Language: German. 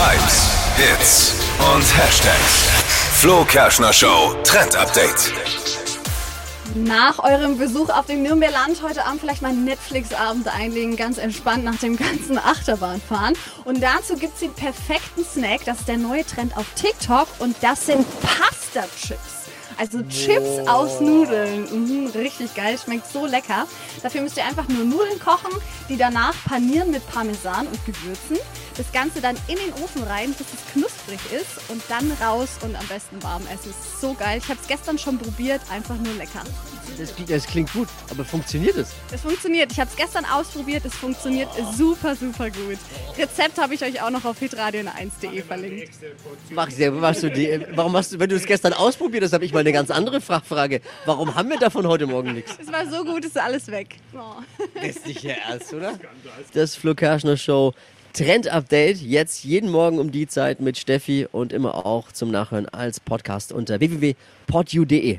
Hypes, Hits und Hashtags. Flo Kerschner Show Trend Update. Nach eurem Besuch auf dem Nürnberland heute Abend vielleicht mal Netflix-Abend einlegen, ganz entspannt nach dem ganzen Achterbahnfahren. Und dazu gibt es den perfekten Snack. Das ist der neue Trend auf TikTok und das sind Pasta-Chips. Also Chips aus Nudeln. Mhm, richtig geil, schmeckt so lecker. Dafür müsst ihr einfach nur Nudeln kochen, die danach panieren mit Parmesan und Gewürzen. Das Ganze dann in den Ofen rein, bis es knusprig ist und dann raus und am besten warm essen. Ist so geil. Ich habe es gestern schon probiert, einfach nur lecker. Das, das klingt gut, aber funktioniert es? Es funktioniert. Ich habe es gestern ausprobiert. Es funktioniert super, super gut. Rezept habe ich euch auch noch auf hitradio1.de verlinkt. Mach sehr, machst du die, warum hast du, wenn du es gestern ausprobiert hast, habe ich mal eine ganz andere Fra- Frage. Warum haben wir davon heute Morgen nichts? Es war so gut, ist alles weg. Oh. Das ist nicht ernst, oder? Das Flo Kerschner Show Trend Update. Jetzt jeden Morgen um die Zeit mit Steffi und immer auch zum Nachhören als Podcast unter www.podu.de.